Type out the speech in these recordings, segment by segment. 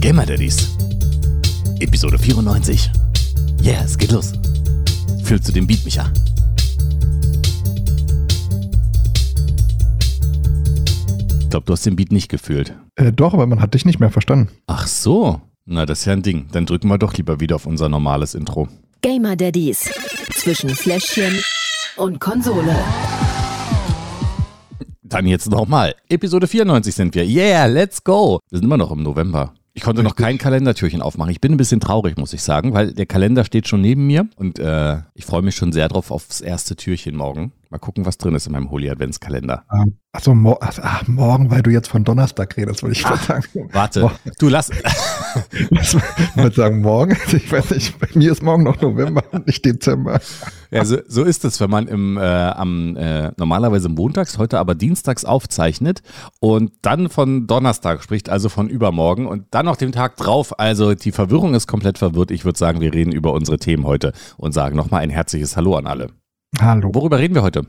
Die Gamer Daddies. Episode 94. Yeah, es geht los. Fühlst du den Beat, Micha? Ich glaube, du hast den Beat nicht gefühlt. Äh, doch, aber man hat dich nicht mehr verstanden. Ach so. Na, das ist ja ein Ding. Dann drücken wir doch lieber wieder auf unser normales Intro. Gamer Daddies. Zwischen Fläschchen und Konsole. Dann jetzt nochmal. Episode 94 sind wir. Yeah, let's go. Wir sind immer noch im November. Ich konnte noch kein Kalendertürchen aufmachen. Ich bin ein bisschen traurig, muss ich sagen, weil der Kalender steht schon neben mir und äh, ich freue mich schon sehr drauf aufs erste Türchen morgen. Mal gucken, was drin ist in meinem Holy Adventskalender. Ähm, achso, mor ach, ach, morgen, weil du jetzt von Donnerstag redest, würde ich mal sagen. Warte, Boah. du lass. Ich würde sagen, morgen. Ich weiß nicht, bei mir ist morgen noch November und nicht Dezember. Ja, so, so ist es, wenn man im, äh, am äh, normalerweise montags, heute aber dienstags aufzeichnet und dann von Donnerstag spricht, also von übermorgen und dann noch den Tag drauf. Also die Verwirrung ist komplett verwirrt. Ich würde sagen, wir reden über unsere Themen heute und sagen nochmal ein herzliches Hallo an alle. Hallo. Worüber reden wir heute?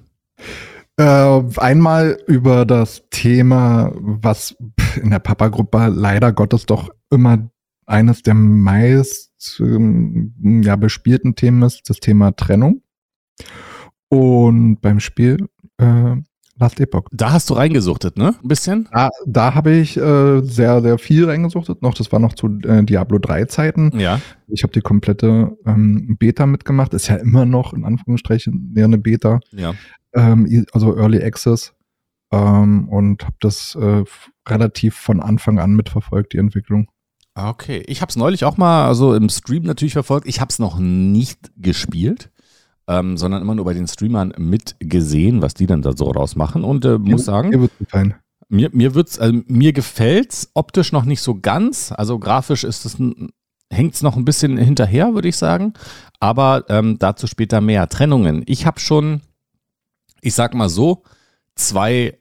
Äh, einmal über das Thema, was in der Papa-Gruppe leider Gottes doch immer eines der meist ähm, ja, bespielten Themen ist, das Thema Trennung. Und beim Spiel äh, Last Epoch. Da hast du reingesuchtet, ne? Ein bisschen? Da, da habe ich äh, sehr, sehr viel reingesuchtet. Noch, das war noch zu äh, Diablo 3 Zeiten. Ja. Ich habe die komplette ähm, Beta mitgemacht. Ist ja immer noch in Anführungsstrichen ja eine Beta. Ja. Ähm, also Early Access. Ähm, und habe das äh, relativ von Anfang an mitverfolgt, die Entwicklung. Ah, Okay, ich habe es neulich auch mal also im Stream natürlich verfolgt. Ich habe es noch nicht gespielt, ähm, sondern immer nur bei den Streamern mitgesehen, was die dann da so rausmachen. Und äh, muss sagen, Mir wird's gefallen. mir, mir wird's, also mir gefällt's optisch noch nicht so ganz. Also grafisch ist es hängt es noch ein bisschen hinterher, würde ich sagen. Aber ähm, dazu später mehr. Trennungen. Ich habe schon, ich sag mal so, zwei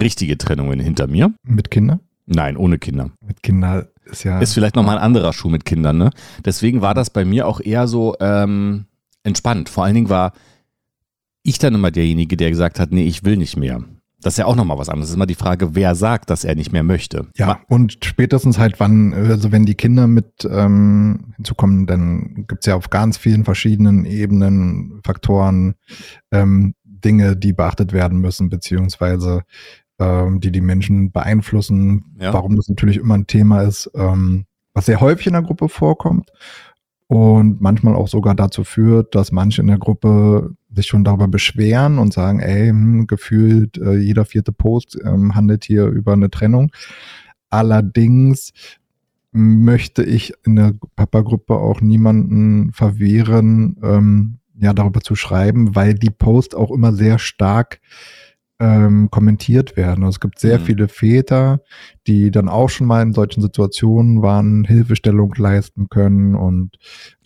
richtige Trennungen hinter mir. Mit Kindern? Nein, ohne Kinder. Mit Kindern ist ja. Ist vielleicht nochmal ein anderer Schuh mit Kindern, ne? Deswegen war das bei mir auch eher so ähm, entspannt. Vor allen Dingen war ich dann immer derjenige, der gesagt hat, nee, ich will nicht mehr. Das ist ja auch nochmal was anderes. Das ist immer die Frage, wer sagt, dass er nicht mehr möchte. Ja, und spätestens halt, wann, also wenn die Kinder mit ähm, hinzukommen, dann gibt's ja auf ganz vielen verschiedenen Ebenen, Faktoren, ähm, Dinge, die beachtet werden müssen, beziehungsweise ähm, die die Menschen beeinflussen, Ja. warum das natürlich immer ein Thema ist, ähm, was sehr häufig in der Gruppe vorkommt und manchmal auch sogar dazu führt, dass manche in der Gruppe sich schon darüber beschweren und sagen, ey, hm, gefühlt äh, jeder vierte Post ähm, handelt hier über eine Trennung. Allerdings möchte ich in der Papa-Gruppe auch niemanden verwehren, ähm, ja, darüber zu schreiben, weil die Posts auch immer sehr stark ähm, kommentiert werden. Also es gibt sehr Mhm. viele Väter, die dann auch schon mal in solchen Situationen waren, Hilfestellung leisten können und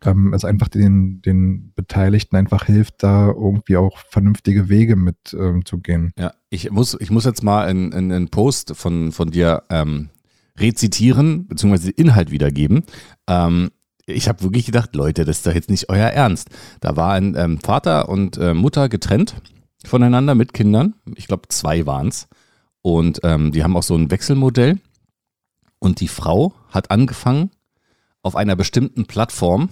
ähm, es einfach den, den Beteiligten einfach hilft, da irgendwie auch vernünftige Wege mit ähm, zu gehen. Ja, ich muss, ich muss jetzt mal einen, einen einen Post von, von dir ähm, rezitieren, beziehungsweise den Inhalt wiedergeben. Ähm, ich habe wirklich gedacht, Leute, das ist doch jetzt nicht euer Ernst. Da war ein ähm, Vater und äh, Mutter getrennt voneinander mit Kindern. Ich glaube, zwei waren es. Und ähm, die haben auch so ein Wechselmodell. Und die Frau hat angefangen, auf einer bestimmten Plattform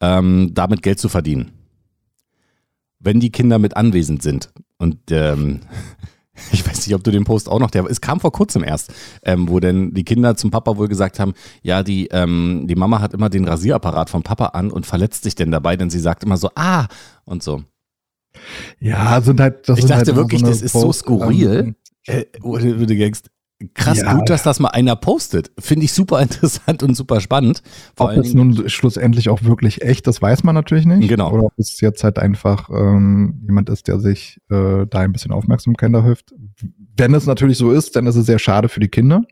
ähm, damit Geld zu verdienen. Wenn die Kinder mit anwesend sind. Und ähm, ich weiß nicht, ob du den Post auch noch, der, es kam vor kurzem erst, ähm, wo denn die Kinder zum Papa wohl gesagt haben, ja, die, ähm, die Mama hat immer den Rasierapparat vom Papa an und verletzt sich denn dabei, denn sie sagt immer so, ah, und so. Ja, sind halt, das Ich sind dachte halt wirklich, eine das ist so Posts, skurril. ähm, Äh, denkst, krass Ja. gut, dass das mal einer postet. Finde ich super interessant und super spannend. Vor Ob es nun schlussendlich auch wirklich echt, das weiß man natürlich nicht. Genau. Oder ob es jetzt halt einfach ähm, jemand ist, der sich äh, da ein bisschen Aufmerksamkeit erhofft. Wenn es natürlich so ist, dann ist es sehr schade für die Kinder,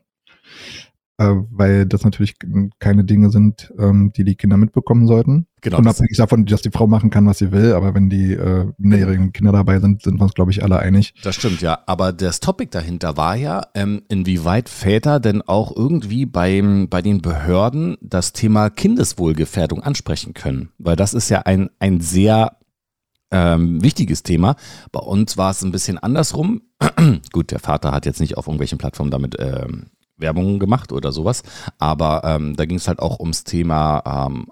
äh, weil das natürlich keine Dinge sind, ähm, die die Kinder mitbekommen sollten. genau, Unabhängig davon, dass die Frau machen kann, was sie will, aber wenn die äh, minderjährigen Kinder dabei sind, sind wir uns, glaube ich, alle einig. das stimmt, ja. Aber das Topic dahinter war ja, ähm, inwieweit Väter denn auch irgendwie beim, bei den Behörden das Thema Kindeswohlgefährdung ansprechen können. Weil das ist ja ein, ein sehr ähm, wichtiges Thema. Bei uns war es ein bisschen andersrum. Gut, der Vater hat jetzt nicht auf irgendwelchen Plattformen damit ähm, Werbung gemacht oder sowas. Aber ähm, da ging es halt auch ums Thema ähm,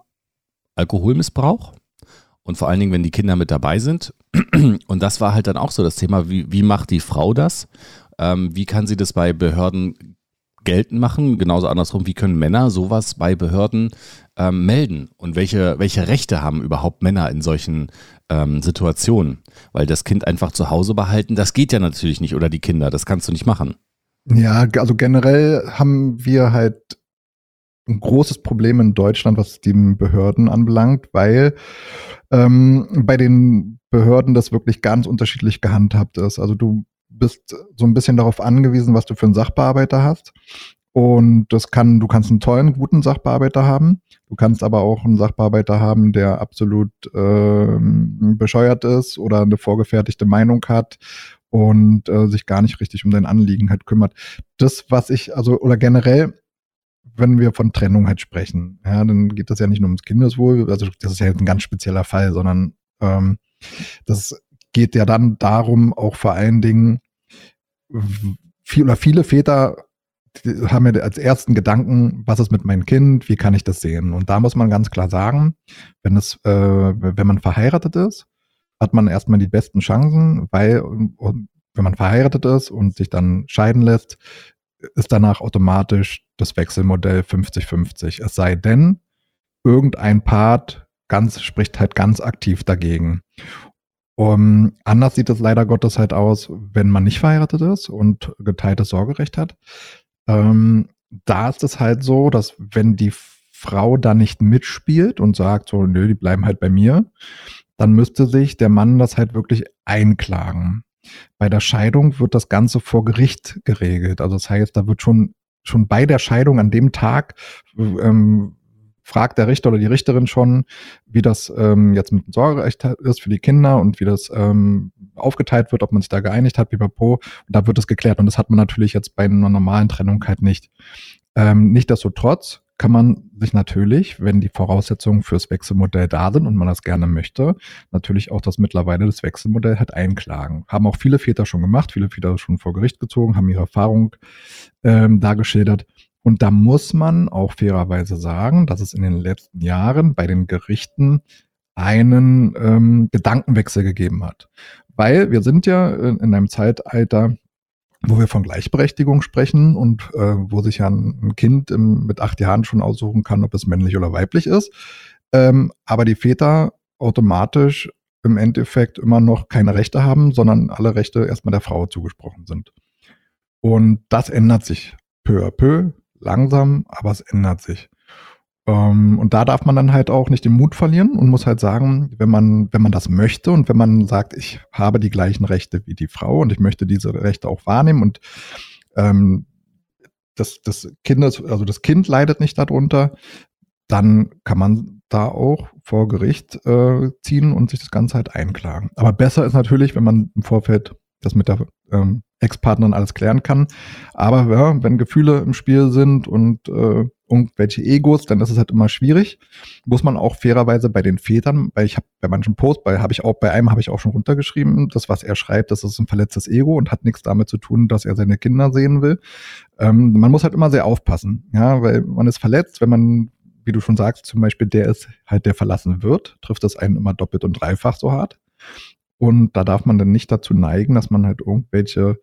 Alkoholmissbrauch. Und vor allen Dingen, wenn die Kinder mit dabei sind. Und das war halt dann auch so das Thema, wie, wie macht die Frau das? Ähm, wie kann sie das bei Behörden geltend machen? Genauso andersrum, wie können Männer sowas bei Behörden ähm, melden? Und welche, welche Rechte haben überhaupt Männer in solchen ähm, Situationen? Weil das Kind einfach zu Hause behalten, das geht ja natürlich nicht. Oder die Kinder, das kannst du nicht machen. Ja, also generell haben wir halt ein großes Problem in Deutschland, was die Behörden anbelangt, weil ähm, bei den Behörden das wirklich ganz unterschiedlich gehandhabt ist. Also du bist so ein bisschen darauf angewiesen, was du für einen Sachbearbeiter hast. Und das kann, du kannst einen tollen, guten Sachbearbeiter haben. Du kannst aber auch einen Sachbearbeiter haben, der absolut äh, bescheuert ist oder eine vorgefertigte Meinung hat und äh, sich gar nicht richtig um dein Anliegen halt kümmert. Das, was ich, also, oder generell, wenn wir von Trennung halt sprechen, ja, dann geht das ja nicht nur ums Kindeswohl, also das ist ja ein ganz spezieller Fall, sondern ähm, das geht ja dann darum, auch vor allen Dingen, viel oder viele Väter haben ja als ersten Gedanken, was ist mit meinem Kind, wie kann ich das sehen? Und da muss man ganz klar sagen, wenn es, äh, wenn man verheiratet ist, hat man erstmal die besten Chancen, weil wenn man verheiratet ist und sich dann scheiden lässt, ist danach automatisch das Wechselmodell 50-50. Es sei denn, irgendein Part ganz, spricht halt ganz aktiv dagegen. Um, anders sieht es leider Gottes halt aus, wenn man nicht verheiratet ist und geteiltes Sorgerecht hat. Ähm, da ist es halt so, dass wenn die Frau da nicht mitspielt und sagt so, nö, die bleiben halt bei mir, dann müsste sich der Mann das halt wirklich einklagen. Bei der Scheidung wird das Ganze vor Gericht geregelt. Also das heißt, da wird schon schon bei der Scheidung an dem Tag ähm, fragt der Richter oder die Richterin schon, wie das ähm, jetzt mit dem Sorgerecht ist für die Kinder und wie das ähm, aufgeteilt wird, ob man sich da geeinigt hat, wie bei Po. Und da wird es geklärt. Und das hat man natürlich jetzt bei einer normalen Trennung halt nicht. Ähm, Nichtsdestotrotz kann man sich natürlich, wenn die Voraussetzungen fürs Wechselmodell da sind und man das gerne möchte, natürlich auch das mittlerweile das Wechselmodell halt einklagen. Haben auch viele Väter schon gemacht, viele Väter schon vor Gericht gezogen, haben ihre Erfahrung ähm, dargeschildert. Und da muss man auch fairerweise sagen, dass es in den letzten Jahren bei den Gerichten einen ähm, Gedankenwechsel gegeben hat. Weil wir sind ja in einem Zeitalter, wo wir von Gleichberechtigung sprechen und äh, wo sich ja ein, Kind im, mit acht Jahren schon aussuchen kann, ob es männlich oder weiblich ist. Ähm, aber die Väter automatisch im Endeffekt immer noch keine Rechte haben, sondern alle Rechte erstmal der Frau zugesprochen sind. Und das ändert sich peu à peu, langsam, aber es ändert sich. Ähm, und da darf man dann halt auch nicht den Mut verlieren und muss halt sagen, wenn man, wenn man das möchte und wenn man sagt, ich habe die gleichen Rechte wie die Frau und ich möchte diese Rechte auch wahrnehmen und ähm, das, das Kindes, also das Kind leidet nicht darunter, dann kann man da auch vor Gericht äh, ziehen und sich das Ganze halt einklagen. Aber besser ist natürlich, wenn man im Vorfeld das mit der ähm, Ex-Partnerin alles klären kann. Aber ja, wenn Gefühle im Spiel sind und äh, irgendwelche Egos, dann ist es halt immer schwierig. Muss man auch fairerweise bei den Vätern, weil ich habe bei manchen Posts, bei habe ich auch bei einem habe ich auch schon runtergeschrieben, das was er schreibt, das ist ein verletztes Ego und hat nichts damit zu tun, dass er seine Kinder sehen will. Ähm, man muss halt immer sehr aufpassen, ja, weil man ist verletzt, wenn man wie du schon sagst, zum Beispiel der ist halt, der verlassen wird, trifft das einen immer doppelt und dreifach so hart. Und da darf man dann nicht dazu neigen, dass man halt irgendwelche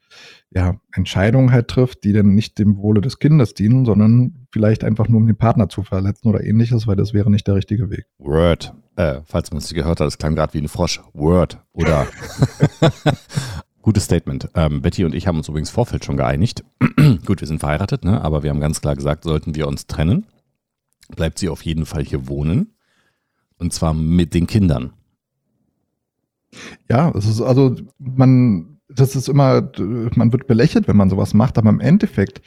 ja, Entscheidungen halt trifft, die dann nicht dem Wohle des Kindes dienen, sondern vielleicht einfach nur um den Partner zu verletzen oder ähnliches, weil das wäre nicht der richtige Weg. Word. Äh, falls man es nicht gehört hat, das klang gerade wie ein Frosch. Word. Oder. Gutes Statement. Ähm, Betty und ich haben uns übrigens Vorfeld schon geeinigt. Gut, wir sind verheiratet, ne? aber wir haben ganz klar gesagt, sollten wir uns trennen, bleibt sie auf jeden Fall hier wohnen. Und zwar mit den Kindern. Ja, es ist also, man, das ist immer, man wird belächelt, wenn man sowas macht, aber im Endeffekt,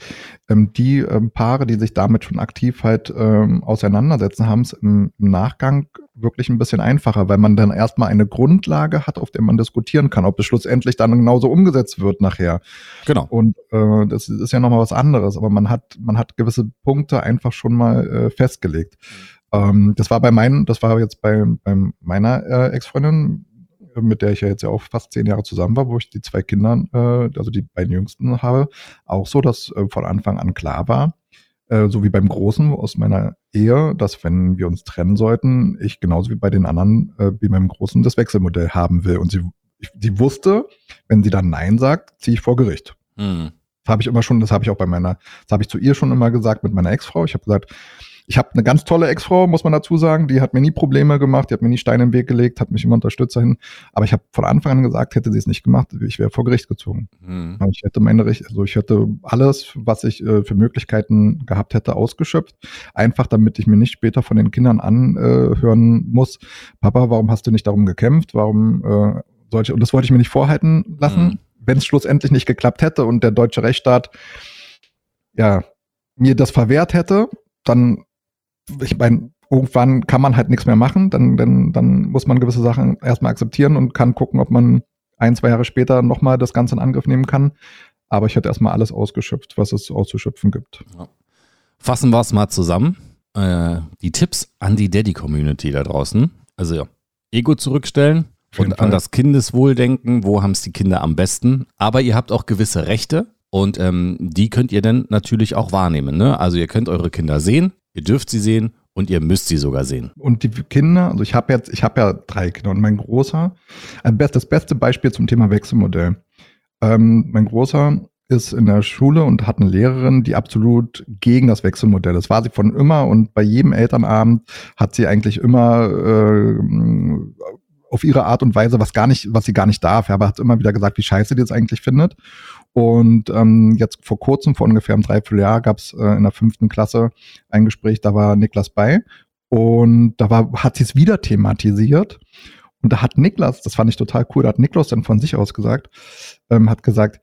ähm, die ähm, Paare, die sich damit schon aktiv halt ähm, auseinandersetzen, haben es im, im, Nachgang wirklich ein bisschen einfacher, weil man dann erstmal eine Grundlage hat, auf der man diskutieren kann, ob es schlussendlich dann genauso umgesetzt wird nachher. Genau. Und äh, das ist ja nochmal was anderes, aber man hat, man hat gewisse Punkte einfach schon mal äh, festgelegt. Ähm, das war bei meinen, das war jetzt bei, bei meiner äh, Ex-Freundin mit der ich ja jetzt ja auch fast zehn Jahre zusammen war, wo ich die zwei Kinder, äh, also die beiden Jüngsten habe, auch so, dass äh, von Anfang an klar war, äh, so wie beim Großen aus meiner Ehe, dass wenn wir uns trennen sollten, ich genauso wie bei den anderen, äh, wie beim Großen, das Wechselmodell haben will. Und sie, ich, sie wusste, wenn sie dann Nein sagt, ziehe ich vor Gericht. Hm. Das habe ich immer schon, das habe ich auch bei meiner, das habe ich zu ihr schon immer gesagt mit meiner Ex-Frau. Ich habe gesagt, ich habe eine ganz tolle Ex-Frau, muss man dazu sagen. Die hat mir nie Probleme gemacht, die hat mir nie Steine im Weg gelegt, hat mich immer unterstützt dahin. Aber ich habe von Anfang an gesagt, hätte sie es nicht gemacht, ich wäre vor Gericht gezogen. Mhm. Ich hätte meine Recht, also ich hätte alles, was ich äh, für Möglichkeiten gehabt hätte, ausgeschöpft. Einfach damit ich mir nicht später von den Kindern anhören äh, muss, Papa, warum hast du nicht darum gekämpft? Warum äh, solche, und das wollte ich mir nicht vorhalten lassen. Mhm. Wenn es schlussendlich nicht geklappt hätte und der deutsche Rechtsstaat ja mir das verwehrt hätte, dann ich meine, irgendwann kann man halt nichts mehr machen, dann, dann, dann muss man gewisse Sachen erstmal akzeptieren und kann gucken, ob man ein, zwei Jahre später nochmal das Ganze in Angriff nehmen kann. Aber ich hätte erstmal alles ausgeschöpft, was es auszuschöpfen gibt. Ja. Fassen wir es mal zusammen. Äh, die Tipps an die Daddy-Community da draußen. Also ja, Ego zurückstellen und Fall. an das Kindeswohl denken. Wo haben es die Kinder am besten? Aber ihr habt auch gewisse Rechte. Und ähm, die könnt ihr dann natürlich auch wahrnehmen. Ne? Also ihr könnt eure Kinder sehen, Ihr dürft sie sehen und ihr müsst sie sogar sehen. Und die Kinder, also ich habe jetzt, ich habe ja drei Kinder und mein Großer, das beste Beispiel zum Thema Wechselmodell. Ähm, mein Großer ist in der Schule und hat eine Lehrerin, die absolut gegen das Wechselmodell ist. War sie von immer und bei jedem Elternabend hat sie eigentlich immer äh, auf ihre Art und Weise, was gar nicht, was sie gar nicht darf, aber hat immer wieder gesagt, wie scheiße die das eigentlich findet. Und ähm, jetzt vor kurzem, vor ungefähr einem Dreivierteljahr, gab es äh, in der fünften Klasse ein Gespräch, da war Niklas bei. Und da war, hat sie es wieder thematisiert. Und da hat Niklas, das fand ich total cool, da hat Niklas dann von sich aus gesagt, ähm, hat gesagt,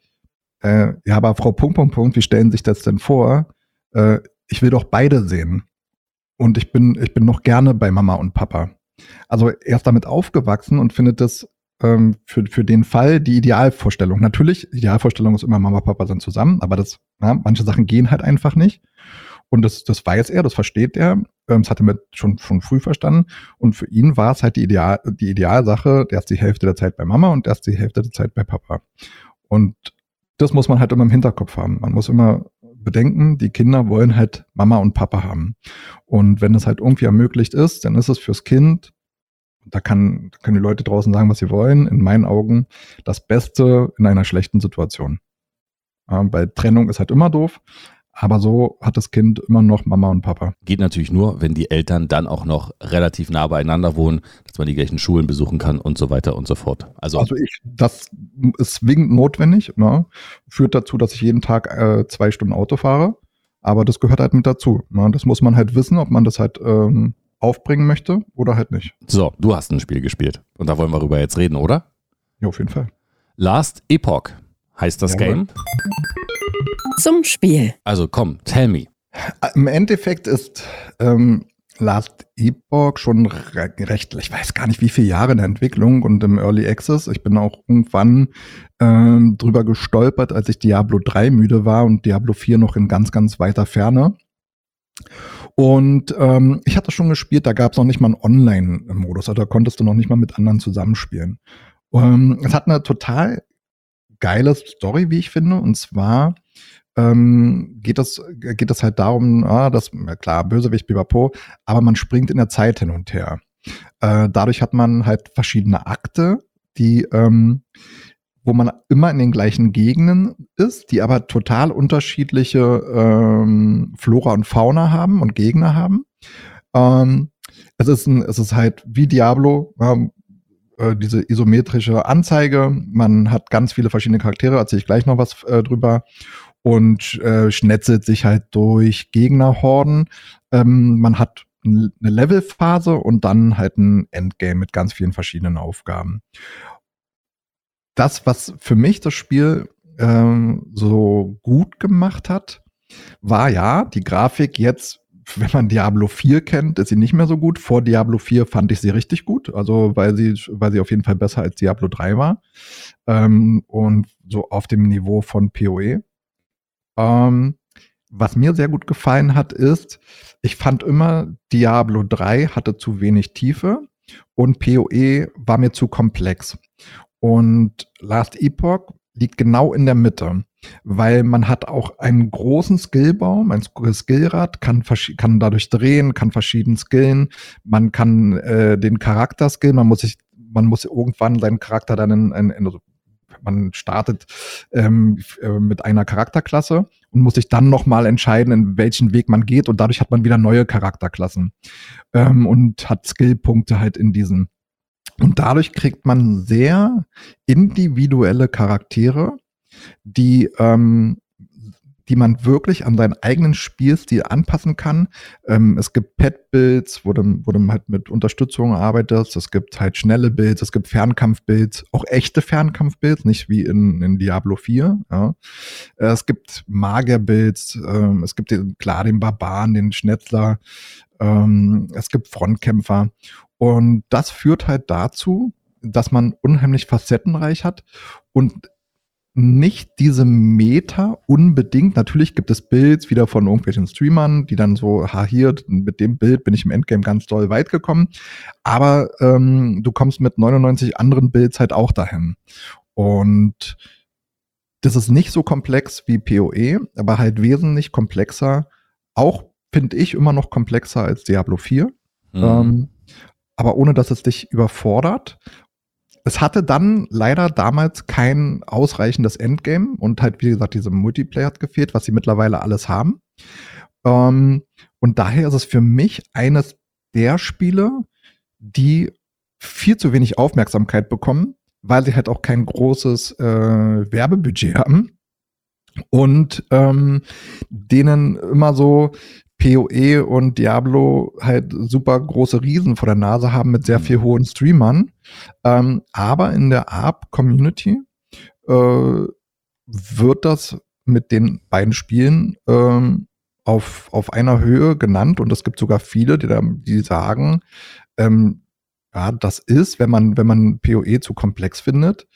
äh, ja, aber Frau Punkt, Punkt, Punkt, wie stellen sich das denn vor? Äh, ich will doch beide sehen. Und ich bin, ich bin noch gerne bei Mama und Papa. Also er ist damit aufgewachsen und findet das ähm, für, für den Fall die Idealvorstellung. Natürlich, Idealvorstellung ist immer Mama, Papa sind zusammen, aber das, ja, manche Sachen gehen halt einfach nicht. Und das, das weiß er, das versteht er. Ähm, das hat er mit schon, schon früh verstanden. Und für ihn war es halt die, Ideal, die Idealsache, der ist die Hälfte der Zeit bei Mama und der ist die Hälfte der Zeit bei Papa. Und das muss man halt immer im Hinterkopf haben. Man muss immer bedenken, die Kinder wollen halt Mama und Papa haben. Und wenn das halt irgendwie ermöglicht ist, dann ist es fürs Kind da kann, können die Leute draußen sagen, was sie wollen. In meinen Augen das Beste in einer schlechten Situation. Ja, weil Trennung ist halt immer doof. Aber so hat das Kind immer noch Mama und Papa. Geht natürlich nur, wenn die Eltern dann auch noch relativ nah beieinander wohnen, dass man die gleichen Schulen besuchen kann und so weiter und so fort. Also, also ich, das ist zwingend notwendig, ne? führt dazu, dass ich jeden Tag äh, zwei Stunden Auto fahre. Aber das gehört halt mit dazu. Ne? Das muss man halt wissen, ob man das halt ähm, aufbringen möchte oder halt nicht. So, du hast ein Spiel gespielt und da wollen wir darüber jetzt reden, oder? Ja, auf jeden Fall. Last Epoch heißt das ja, Game. Zum Spiel. Also komm, tell me. Im Endeffekt ist ähm, Last Epoch schon re recht, ich weiß gar nicht wie viele Jahre in der Entwicklung und im Early Access. Ich bin auch irgendwann ähm, drüber gestolpert, als ich Diablo 3 müde war und Diablo 4 noch in ganz, ganz weiter Ferne. Und ähm, ich hatte schon gespielt, da gab es noch nicht mal einen Online-Modus, also da konntest du noch nicht mal mit anderen zusammenspielen. Ähm, es hat eine total geile Story, wie ich finde, und zwar ähm, geht es geht es halt darum, ah, dass klar Bösewicht Bibapo, aber man springt in der Zeit hin und her. Äh, dadurch hat man halt verschiedene Akte, die ähm, wo man immer in den gleichen Gegenden ist, die aber total unterschiedliche ähm, Flora und Fauna haben und Gegner haben. Ähm, es, ist ein, es ist halt wie Diablo, ähm, äh, diese isometrische Anzeige. Man hat ganz viele verschiedene Charaktere, erzähle ich gleich noch was äh, drüber. Und äh, schnetzelt sich halt durch Gegnerhorden. Ähm, man hat eine Levelphase und dann halt ein Endgame mit ganz vielen verschiedenen Aufgaben das, was für mich das Spiel ähm, so gut gemacht hat, war ja die Grafik jetzt, wenn man Diablo 4 kennt, ist sie nicht mehr so gut. Vor Diablo 4 fand ich sie richtig gut, also weil sie, weil sie auf jeden Fall besser als Diablo 3 war. Ähm, und so auf dem Niveau von PoE. Ähm, was mir sehr gut gefallen hat, ist, ich fand immer, Diablo 3 hatte zu wenig Tiefe und PoE war mir zu komplex. Und Last Epoch liegt genau in der Mitte, weil man hat auch einen großen Skillbaum, ein Skillrad, kann, kann dadurch drehen, kann verschieden skillen, man kann äh, den Charakter skillen, man muss sich, man muss irgendwann seinen Charakter dann in, in, in also man startet ähm, äh, mit einer Charakterklasse und muss sich dann nochmal entscheiden, in welchen Weg man geht und dadurch hat man wieder neue Charakterklassen ähm, und hat Skillpunkte halt in diesen. Und dadurch kriegt man sehr individuelle Charaktere, die ähm, die man wirklich an seinen eigenen Spielstil anpassen kann. Ähm, es gibt Pet-Builds, wo du, wo du halt mit Unterstützung arbeitest. Es gibt halt schnelle Builds, es gibt Fernkampf-Builds, auch echte Fernkampf-Builds, nicht wie in, in Diablo 4. Ja. Es gibt Magier-Builds, ähm, es gibt den, klar den Barbaren, den Schnetzler, ähm, es gibt Frontkämpfer. Und das führt halt dazu, dass man unheimlich facettenreich hat und nicht diese Meta unbedingt. Natürlich gibt es Builds wieder von irgendwelchen Streamern, die dann so, ha, hier, mit dem Bild bin ich im Endgame ganz doll weit gekommen. Aber ähm, du kommst mit 99 anderen Builds halt auch dahin. Und das ist nicht so komplex wie PoE, aber halt wesentlich komplexer. Auch finde ich immer noch komplexer als Diablo 4. Mhm. Ähm, aber ohne dass es dich überfordert es hatte dann leider damals kein ausreichendes Endgame und halt, wie gesagt, diese Multiplayer hat gefehlt, was sie mittlerweile alles haben. Ähm, und daher ist es für mich eines der Spiele, die viel zu wenig Aufmerksamkeit bekommen, weil sie halt auch kein großes äh, Werbebudget haben und ähm, denen immer so PoE und Diablo halt super große Riesen vor der Nase haben mit sehr viel mhm. hohen Streamern. Ähm, aber in der ARP-Community äh, wird das mit den beiden Spielen ähm, auf, auf einer Höhe genannt und es gibt sogar viele, die, da, die sagen, ähm, ja, das ist, wenn man, wenn man PoE zu komplex findet,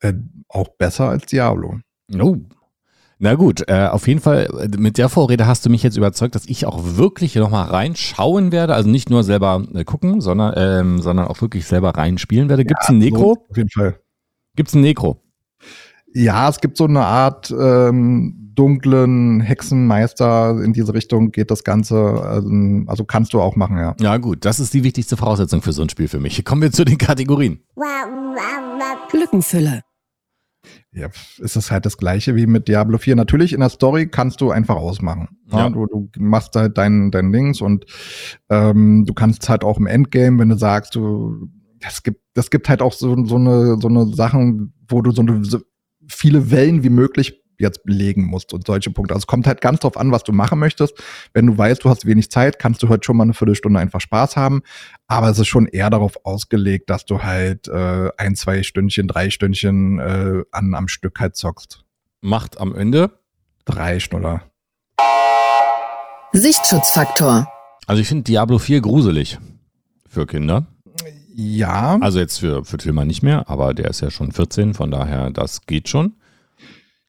äh, auch besser als Diablo. Oh, na gut, äh, auf jeden Fall, äh, mit der Vorrede hast du mich jetzt überzeugt, dass ich auch wirklich nochmal reinschauen werde. Also nicht nur selber äh, gucken, sondern, ähm, sondern auch wirklich selber reinspielen werde. Gibt es ja, ein Nekro? So, auf jeden Fall. Gibt es ein Nekro? Ja, es gibt so eine Art ähm, dunklen Hexenmeister. In diese Richtung geht das Ganze. Also, also kannst du auch machen, ja. Ja, gut. Das ist die wichtigste Voraussetzung für so ein Spiel für mich. Kommen wir zu den Kategorien. Glückenfülle. Ja, ist es halt das gleiche wie mit Diablo 4. Natürlich in der Story kannst du einfach ausmachen. Ja. du, du machst halt dein, dein Dings und ähm, du kannst halt auch im Endgame, wenn du sagst, du, das gibt, das gibt halt auch so, so eine, so eine Sachen, wo du so, eine, so viele Wellen wie möglich jetzt belegen musst und solche Punkte. Also es kommt halt ganz drauf an, was du machen möchtest. Wenn du weißt, du hast wenig Zeit, kannst du heute schon mal eine Viertelstunde einfach Spaß haben. Aber es ist schon eher darauf ausgelegt, dass du halt äh, ein, zwei Stündchen, drei Stündchen äh, an, am Stück halt zockst. Macht am Ende drei Schnuller. Sichtschutzfaktor. Also ich finde Diablo 4 gruselig für Kinder. Ja. Also jetzt für, für Tilman nicht mehr, aber der ist ja schon 14, von daher, das geht schon.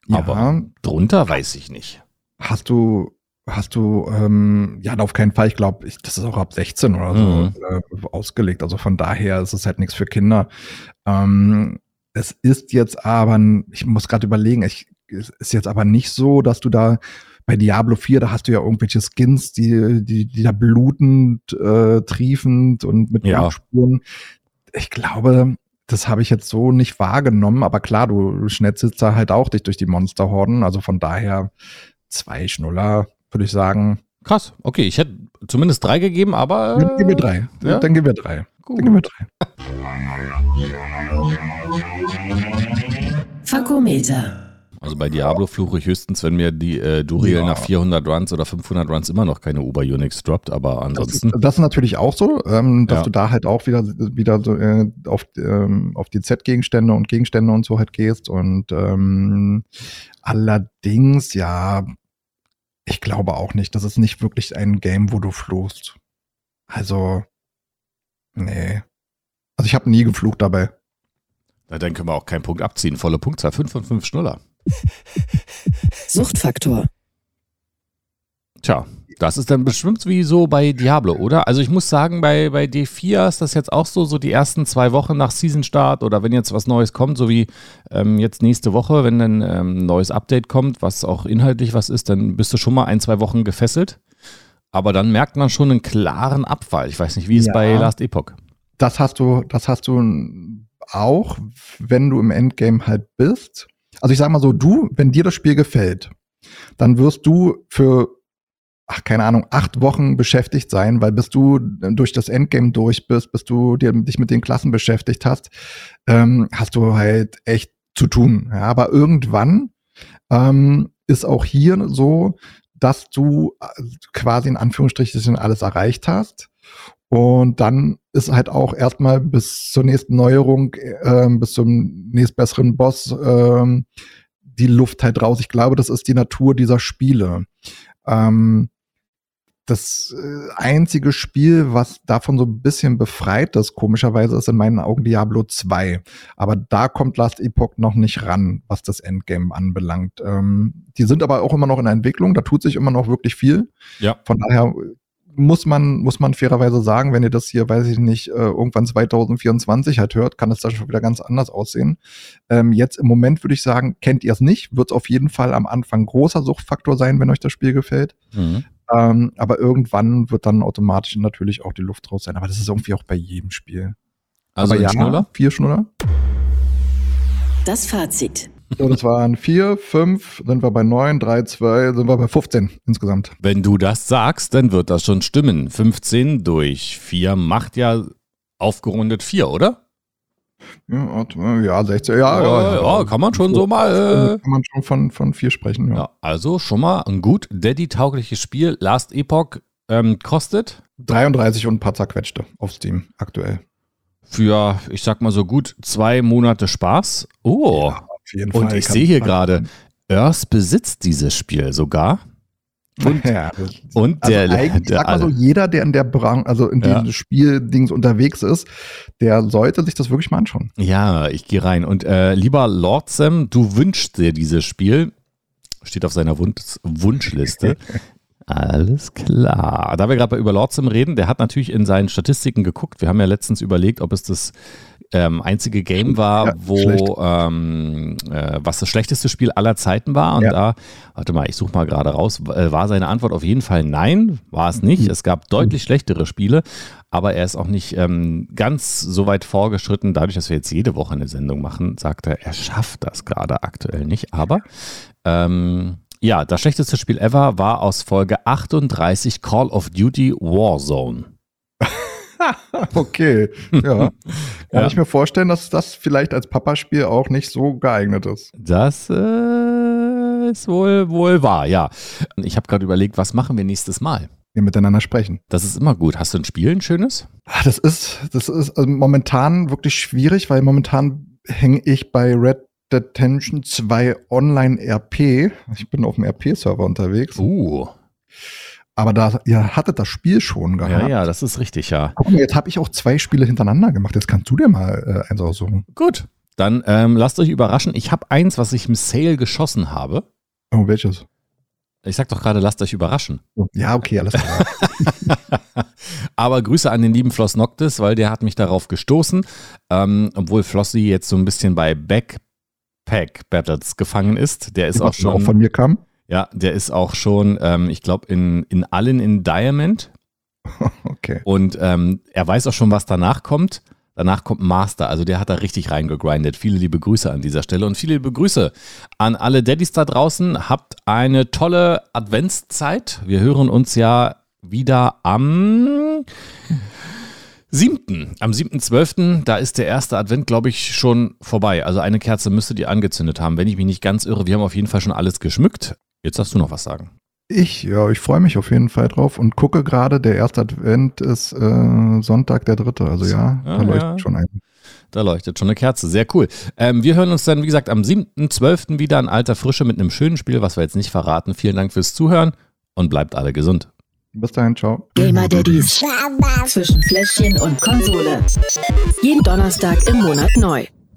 Ja. Aber drunter weiß ich nicht. Hast du, hast du, ähm, ja, auf keinen Fall. Ich glaube, das ist auch ab 16 oder so mhm. äh, ausgelegt. Also von daher ist es halt nichts für Kinder. Ähm, es ist jetzt aber, ich muss gerade überlegen, ich, es ist jetzt aber nicht so, dass du da bei Diablo 4, da hast du ja irgendwelche Skins, die, die, die da blutend, äh, triefend und mit ja. Spuren. Ich glaube, das habe ich jetzt so nicht wahrgenommen, aber klar, du schnetzelst da halt auch dich durch die Monsterhorden. Also von daher zwei Schnuller, würde ich sagen. Krass, okay, ich hätte zumindest drei gegeben, aber. Dann geben wir drei. Ja? Dann geben wir drei. Gut. Dann geben wir drei. Fakometer. Also bei Diablo fluche ich höchstens, wenn mir die äh, Duriel ja. nach 400 Runs oder 500 Runs immer noch keine Ober-Unix droppt, aber ansonsten. Das, das ist natürlich auch so, ähm, dass ja. du da halt auch wieder, wieder so, äh, auf, ähm, auf die Z-Gegenstände und Gegenstände und so halt gehst und ähm, allerdings, ja, ich glaube auch nicht, das ist nicht wirklich ein Game, wo du fluchst. Also, nee. Also ich habe nie geflucht dabei. Na, dann können wir auch keinen Punkt abziehen. Volle Punktzahl, 5 von 5 Schnuller. Suchtfaktor. Tja. Das ist dann bestimmt wie so bei Diablo, oder? Also ich muss sagen, bei, bei D4 ist das jetzt auch so, so die ersten zwei Wochen nach Season-Start oder wenn jetzt was Neues kommt, so wie ähm, jetzt nächste Woche, wenn dann ähm, ein neues Update kommt, was auch inhaltlich was ist, dann bist du schon mal ein, zwei Wochen gefesselt. Aber dann merkt man schon einen klaren Abfall. Ich weiß nicht, wie es Ja. bei Last Epoch. Das hast du, das hast du auch, wenn du im Endgame halt bist. Also ich sag mal so, du, wenn dir das Spiel gefällt, dann wirst du für, ach, keine Ahnung, acht Wochen beschäftigt sein, weil bis du durch das Endgame durch bist, bis du dir, dich mit den Klassen beschäftigt hast, ähm, hast du halt echt zu tun. Ja, aber irgendwann ähm, ist auch hier so, dass du äh, quasi in Anführungsstrichen alles erreicht hast. Und dann ist halt auch erstmal bis zur nächsten Neuerung, ähm, bis zum nächstbesseren Boss, ähm, die Luft halt raus. Ich glaube, das ist die Natur dieser Spiele. Ähm, das äh, einzige Spiel, was davon so ein bisschen befreit ist, komischerweise, ist in meinen Augen Diablo 2. Aber da kommt Last Epoch noch nicht ran, was das Endgame anbelangt. Ähm, die sind aber auch immer noch in der Entwicklung, da tut sich immer noch wirklich viel. Ja. Von daher muss man, muss man fairerweise sagen, wenn ihr das hier, weiß ich nicht, äh, irgendwann 2024 halt hört, kann es da schon wieder ganz anders aussehen. Ähm, jetzt im Moment würde ich sagen, kennt ihr es nicht, wird es auf jeden Fall am Anfang großer Suchtfaktor sein, wenn euch das Spiel gefällt. Mhm. Ähm, aber irgendwann wird dann automatisch natürlich auch die Luft raus sein. Aber das ist irgendwie auch bei jedem Spiel. Also aber ein Schnuller? vier Schnuller. Das Fazit. So, das waren vier, fünf, sind wir bei neun, drei, zwei, sind wir bei 15 insgesamt. Wenn du das sagst, dann wird das schon stimmen. 15 durch 4 macht ja aufgerundet 4, oder? Ja, warte mal, ja 16, ja, ja, ja, kann man schon so mal. Äh, Kann man schon von, von vier sprechen, ja. ja, also schon mal ein gut Daddy-taugliches Spiel. Last Epoch ähm, kostet 33 und ein paar zerquetschte auf Steam aktuell. für, ich sag mal so gut zwei Monate Spaß. Oh, Auf jeden und ich kann sehe hier gerade, Earth besitzt dieses Spiel sogar. Und, ja, und also der, eigentlich, der sag so, jeder, der in der Branche, also in Ja. diesem Spieldings unterwegs ist, der sollte sich das wirklich mal anschauen. Ja, ich gehe rein. Und äh, lieber Lord Sam, du wünschst dir dieses Spiel. Steht auf seiner Wunsch Wunschliste. Alles klar. Da wir gerade über Lord Sim reden, der hat natürlich in seinen Statistiken geguckt. Wir haben ja letztens überlegt, ob es das ähm, einzige Game war, Ja, wo ähm, äh, was das schlechteste Spiel aller Zeiten war. Und Ja. da, warte mal, ich suche mal gerade raus, äh, war seine Antwort auf jeden Fall nein, war es nicht. Es gab deutlich schlechtere Spiele, aber er ist auch nicht ähm, ganz so weit vorgeschritten. Dadurch, dass wir jetzt jede Woche eine Sendung machen, sagt er, er schafft das gerade aktuell nicht. Aber ähm, ja, das schlechteste Spiel ever war aus Folge 38 Call of Duty Warzone. Okay, ja. Kann Ja. ich mir vorstellen, dass das vielleicht als Papaspiel auch nicht so geeignet ist. Das äh, ist wohl, wohl wahr, ja. Ich habe gerade überlegt, was machen wir nächstes Mal? Wir miteinander sprechen. Das ist immer gut. Hast du ein Spiel, ein schönes? Ah, Das ist, das ist also momentan wirklich schwierig, weil momentan hänge ich bei Red Dead Tension 2 Online RP. Ich bin auf dem RP-Server unterwegs. Uh, Aber da, ihr hattet das Spiel schon gehabt. ja, ja, das ist richtig, ja. Guck mal, jetzt habe ich auch zwei Spiele hintereinander gemacht. Jetzt kannst du dir mal äh, eins aussuchen. Gut, dann ähm, lasst euch überraschen. Ich habe eins, was ich im Sale geschossen habe. Oh, welches? Ich sag doch gerade, lasst euch überraschen. Ja, okay, alles klar. Aber Grüße an den lieben Floss Noctis, weil der hat mich darauf gestoßen. Ähm, obwohl Flossi jetzt so ein bisschen bei Backpack Battles gefangen ist. Der ist auch Was auch schon, von mir kam. Ja, der ist auch schon, ähm, ich glaube, in, in allen in Diamond. Okay. Und ähm, er weiß auch schon, was danach kommt. Danach kommt Master, also der hat da richtig reingegrindet. Viele liebe Grüße an dieser Stelle und viele liebe Grüße an alle Daddys da draußen. Habt eine tolle Adventszeit. Wir hören uns ja wieder am 7. Am 7.12., da ist der erste Advent, glaube ich, schon vorbei. Also eine Kerze müsstet ihr angezündet haben, wenn ich mich nicht ganz irre. Wir haben auf jeden Fall schon alles geschmückt. Jetzt darfst du noch was sagen. Ich, ja, ich freue mich auf jeden Fall drauf und gucke gerade, der erste Advent ist äh, Sonntag der dritte. Also ja, Ah, da leuchtet ja. schon ein. Da leuchtet schon eine Kerze. Sehr cool. Ähm, wir hören uns dann, wie gesagt, am 7.12. wieder in alter Frische mit einem schönen Spiel, was wir jetzt nicht verraten. Vielen Dank fürs Zuhören und bleibt alle gesund. Bis dahin, ciao. Gamer Daddies. Zwischen Fläschchen und Konsole. Jeden Donnerstag im Monat neu.